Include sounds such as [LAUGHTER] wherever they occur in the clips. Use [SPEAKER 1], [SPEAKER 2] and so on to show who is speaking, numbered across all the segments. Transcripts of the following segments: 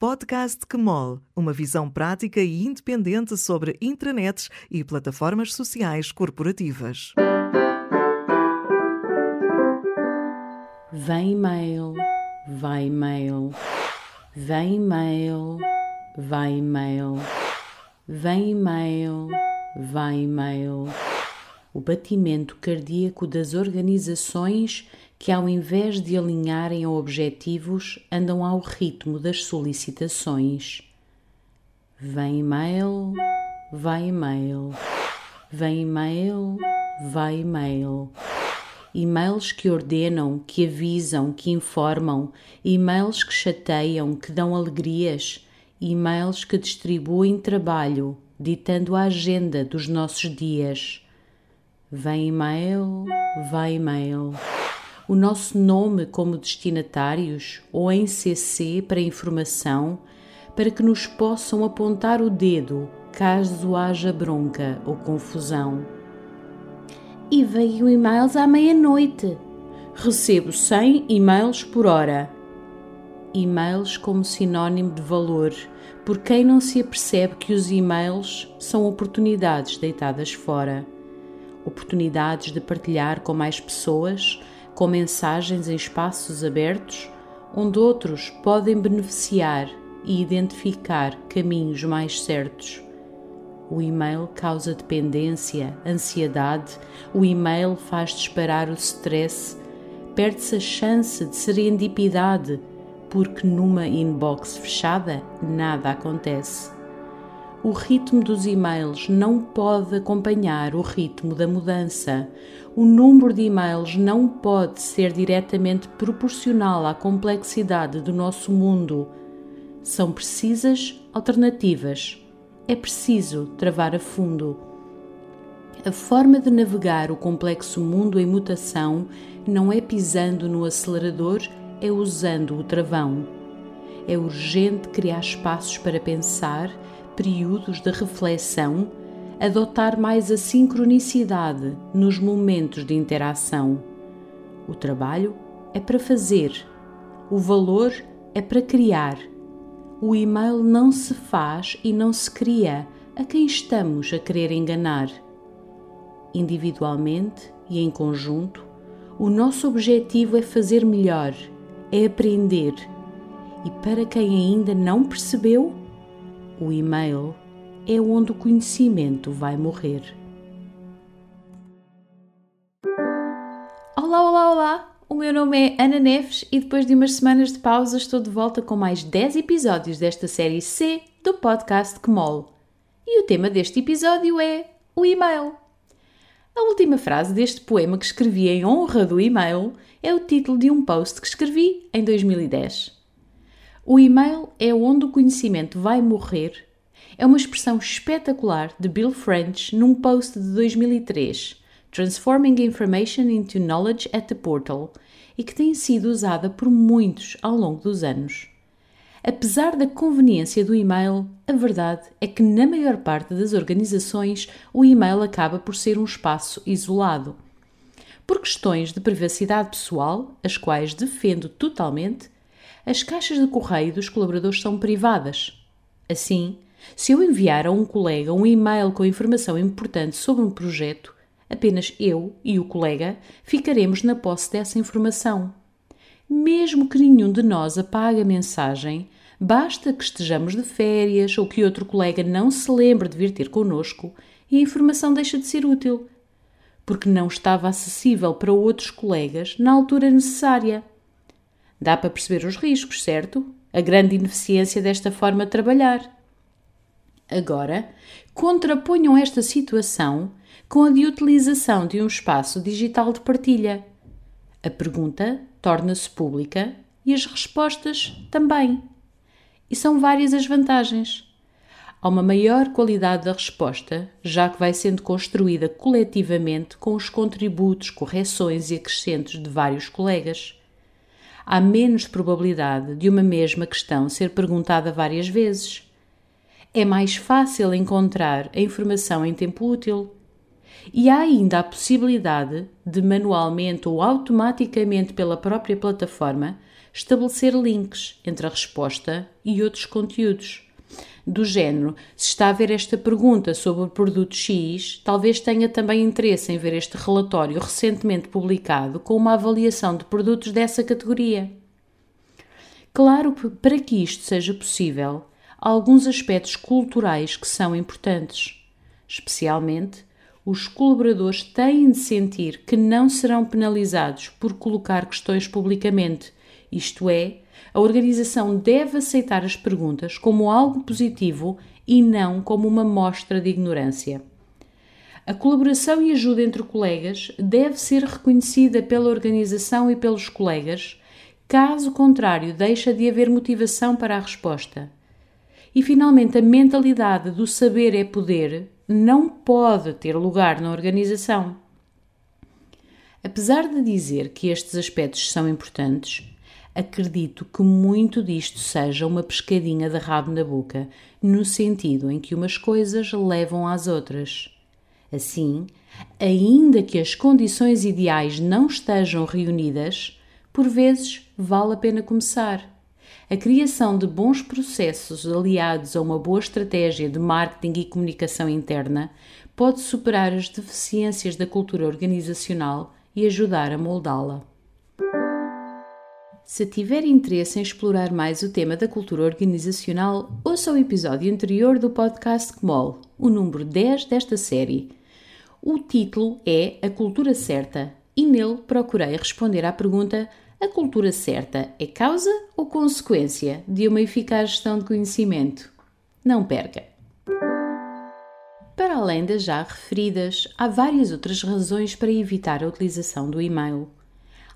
[SPEAKER 1] Podcast QMOL, uma visão prática e independente sobre intranets e plataformas sociais corporativas.
[SPEAKER 2] Vem e-mail, vai e-mail, vem e-mail, vai e-mail, vem e-mail, vai e-mail. O batimento cardíaco das organizações que, ao invés de alinharem a objetivos, andam ao ritmo das solicitações. Vem e-mail, vai e-mail, vem e-mail, vai e-mail. E-mails que ordenam, que avisam, que informam, e-mails que chateiam, que dão alegrias, e-mails que distribuem trabalho, ditando a agenda dos nossos dias. Vem e-mail, vai e-mail o nosso nome como destinatários ou em CC para informação, para que nos possam apontar o dedo caso haja bronca ou confusão.
[SPEAKER 3] E veio e-mails à meia-noite.
[SPEAKER 2] Recebo 100 e-mails por hora. E-mails como sinónimo de valor, por quem não se apercebe que os e-mails são oportunidades deitadas fora. Oportunidades de partilhar com mais pessoas com mensagens em espaços abertos onde outros podem beneficiar e identificar caminhos mais certos. O e-mail causa dependência, ansiedade, o e-mail faz disparar o stress, perde-se a chance de serendipidade, porque numa inbox fechada nada acontece. O ritmo dos e-mails não pode acompanhar o ritmo da mudança. O número de e-mails não pode ser diretamente proporcional à complexidade do nosso mundo. São precisas alternativas. É preciso travar a fundo. A forma de navegar o complexo mundo em mutação não é pisando no acelerador, é usando o travão. É urgente criar espaços para pensar períodos de reflexão, adotar mais a sincronicidade nos momentos de interação. O trabalho é para fazer, o valor é para criar. O e-mail não se faz e não se cria a quem estamos a querer enganar. Individualmente e em conjunto, o nosso objetivo é fazer melhor, é aprender. E para quem ainda não percebeu, o e-mail é onde o conhecimento vai morrer.
[SPEAKER 3] Olá, olá, olá! O meu nome é Ana Neves e depois de umas semanas de pausa estou de volta com mais 10 episódios desta série C do podcast Kmol. E o tema deste episódio é o e-mail. A última frase deste poema que escrevi em honra do e-mail é o título de um post que escrevi em 2010. O e-mail é onde o conhecimento vai morrer é uma expressão espetacular de Bill French num post de 2003, Transforming Information into Knowledge at the Portal, e que tem sido usada por muitos ao longo dos anos. Apesar da conveniência do e-mail, a verdade é que na maior parte das organizações o e-mail acaba por ser um espaço isolado. Por questões de privacidade pessoal, as quais defendo totalmente, as caixas de correio dos colaboradores são privadas. Assim, se eu enviar a um colega um e-mail com informação importante sobre um projeto, apenas eu e o colega ficaremos na posse dessa informação. Mesmo que nenhum de nós apague a mensagem, basta que estejamos de férias ou que outro colega não se lembre de vir ter connosco e a informação deixa de ser útil, porque não estava acessível para outros colegas na altura necessária. Dá para perceber os riscos, certo? A grande ineficiência desta forma de trabalhar. Agora, contraponham esta situação com a de utilização de um espaço digital de partilha. A pergunta torna-se pública e as respostas também. E são várias as vantagens. Há uma maior qualidade da resposta, já que vai sendo construída coletivamente com os contributos, correções e acrescentos de vários colegas há menos probabilidade de uma mesma questão ser perguntada várias vezes. É mais fácil encontrar a informação em tempo útil. E há ainda a possibilidade de, manualmente ou automaticamente pela própria plataforma,
[SPEAKER 2] estabelecer links entre a resposta e outros conteúdos. Do género, se está a ver esta pergunta sobre o produto X, talvez tenha também interesse em ver este relatório recentemente publicado com uma avaliação de produtos dessa categoria. Claro para que isto seja possível, há alguns aspectos culturais que são importantes. Especialmente, os colaboradores têm de sentir que não serão penalizados por colocar questões publicamente, isto é, a organização deve aceitar as perguntas como algo positivo e não como uma mostra de ignorância. A colaboração e ajuda entre colegas deve ser reconhecida pela organização e pelos colegas Caso contrário, deixa de haver motivação para a resposta. E finalmente, a mentalidade do saber é poder não pode ter lugar na organização. Apesar de dizer que estes aspectos são importantes, acredito que muito disto seja uma pescadinha de rabo na boca, no sentido em que umas coisas levam às outras. Assim, ainda que as condições ideais não estejam reunidas, por vezes vale a pena começar. A criação de bons processos aliados a uma boa estratégia de marketing e comunicação interna pode superar as deficiências da cultura organizacional e ajudar a moldá-la. Se tiver interesse em explorar mais o tema da cultura organizacional, ouça o episódio anterior do podcast CMOL, o número 10 desta série. O título é A Cultura Certa e nele procurei responder à pergunta a cultura certa é causa ou consequência de uma eficaz gestão de conhecimento? Não perca! Para além das já referidas, há várias outras razões para evitar a utilização do e-mail.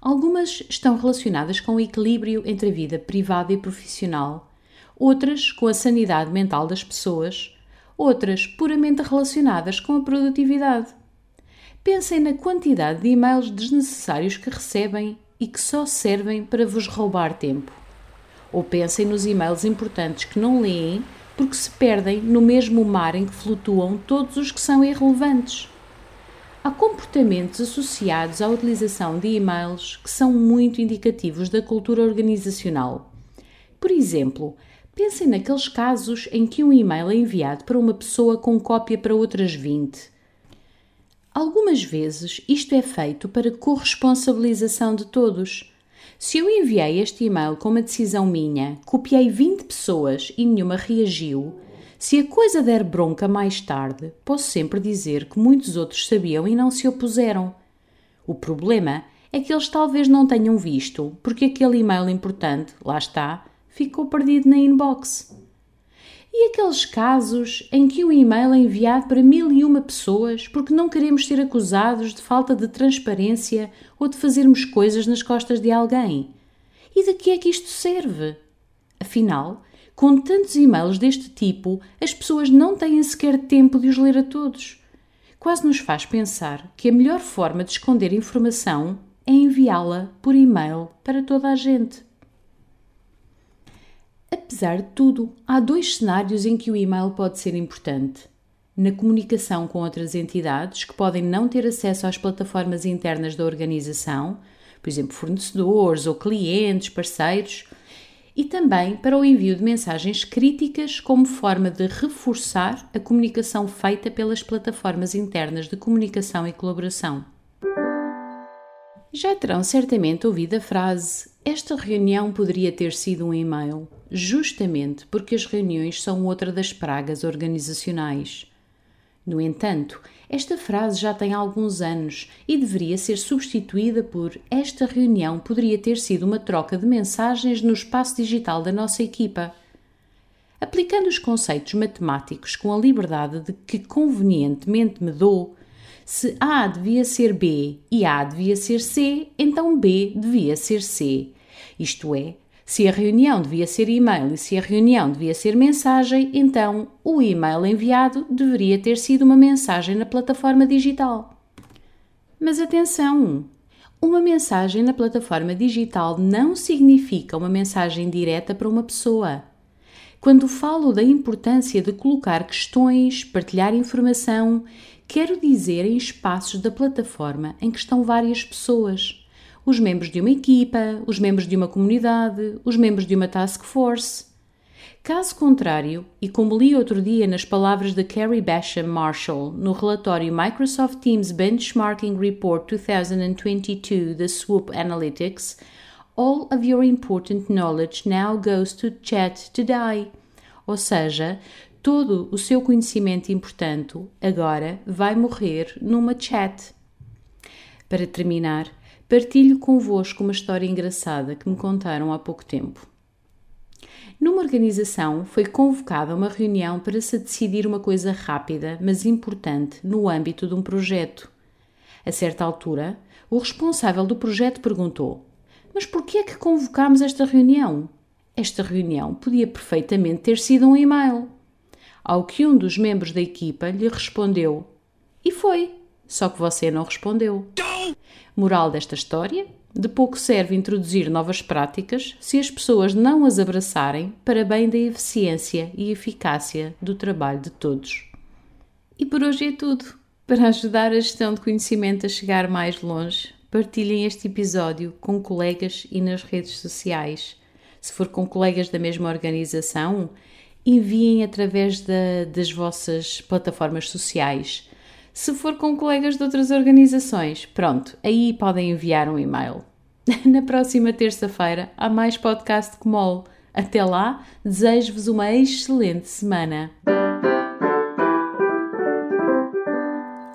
[SPEAKER 2] Algumas estão relacionadas com o equilíbrio entre a vida privada e profissional, outras com a sanidade mental das pessoas, outras puramente relacionadas com a produtividade. Pensem na quantidade de e-mails desnecessários que recebem e que só servem para vos roubar tempo. Ou pensem nos e-mails importantes que não leem porque se perdem no mesmo mar em que flutuam todos os que são irrelevantes. Há comportamentos associados à utilização de e-mails que são muito indicativos da cultura organizacional. Por exemplo, pensem naqueles casos em que um e-mail é enviado para uma pessoa com cópia para outras 20 Algumas vezes isto é feito para corresponsabilização de todos. Se eu enviei este e-mail com uma decisão minha, copiei 20 pessoas e nenhuma reagiu, se a coisa der bronca mais tarde, posso sempre dizer que muitos outros sabiam e não se opuseram. O problema é que eles talvez não tenham visto, porque aquele e-mail importante, lá está, ficou perdido na inbox. E aqueles casos em que o e-mail é enviado para mil e uma pessoas porque não queremos ser acusados de falta de transparência ou de fazermos coisas nas costas de alguém? E de que é que isto serve? Afinal, com tantos e-mails deste tipo, as pessoas não têm sequer tempo de os ler a todos. Quase nos faz pensar que a melhor forma de esconder informação é enviá-la por e-mail para toda a gente. Apesar de tudo, há dois cenários em que o e-mail pode ser importante. Na comunicação com outras entidades que podem não ter acesso às plataformas internas da organização, por exemplo, fornecedores ou clientes, parceiros, e também para o envio de mensagens críticas como forma de reforçar a comunicação feita pelas plataformas internas de comunicação e colaboração. Já terão certamente ouvido a frase: Esta reunião poderia ter sido um e-mail justamente porque as reuniões são outra das pragas organizacionais. No entanto, esta frase já tem alguns anos e deveria ser substituída por esta reunião poderia ter sido uma troca de mensagens no espaço digital da nossa equipa. Aplicando os conceitos matemáticos com a liberdade de que convenientemente me dou, se A devia ser B e A devia ser C, então B devia ser C. Isto é, se a reunião devia ser e-mail e se a reunião devia ser mensagem, então o e-mail enviado deveria ter sido uma mensagem na plataforma digital. Mas atenção! Uma mensagem na plataforma digital não significa uma mensagem direta para uma pessoa. Quando falo da importância de colocar questões, partilhar informação, quero dizer em espaços da plataforma em que estão várias pessoas os membros de uma equipa, os membros de uma comunidade, os membros de uma task force. Caso contrário, e como li outro dia nas palavras de Carrie Basham Marshall no relatório Microsoft Teams Benchmarking Report 2022 da Swoop Analytics, all of your important knowledge now goes to chat to die. Ou seja, todo o seu conhecimento importante agora vai morrer numa chat. Para terminar, partilho convosco uma história engraçada que me contaram há pouco tempo. Numa organização foi convocada uma reunião para se decidir uma coisa rápida, mas importante, no âmbito de um projeto. A certa altura, o responsável do projeto perguntou: Mas por que é que convocámos esta reunião? Esta reunião podia perfeitamente ter sido um e-mail. Ao que um dos membros da equipa lhe respondeu: E foi, só que você não respondeu. Moral desta história: de pouco serve introduzir novas práticas se as pessoas não as abraçarem para bem da eficiência e eficácia do trabalho de todos. E por hoje é tudo. Para ajudar a gestão de conhecimento a chegar mais longe, partilhem este episódio com colegas e nas redes sociais. Se for com colegas da mesma organização, enviem através da, das vossas plataformas sociais se for com colegas de outras organizações, pronto, aí podem enviar um e-mail. [LAUGHS] Na próxima terça-feira há mais podcast Comol. Até lá, desejo-vos uma excelente semana.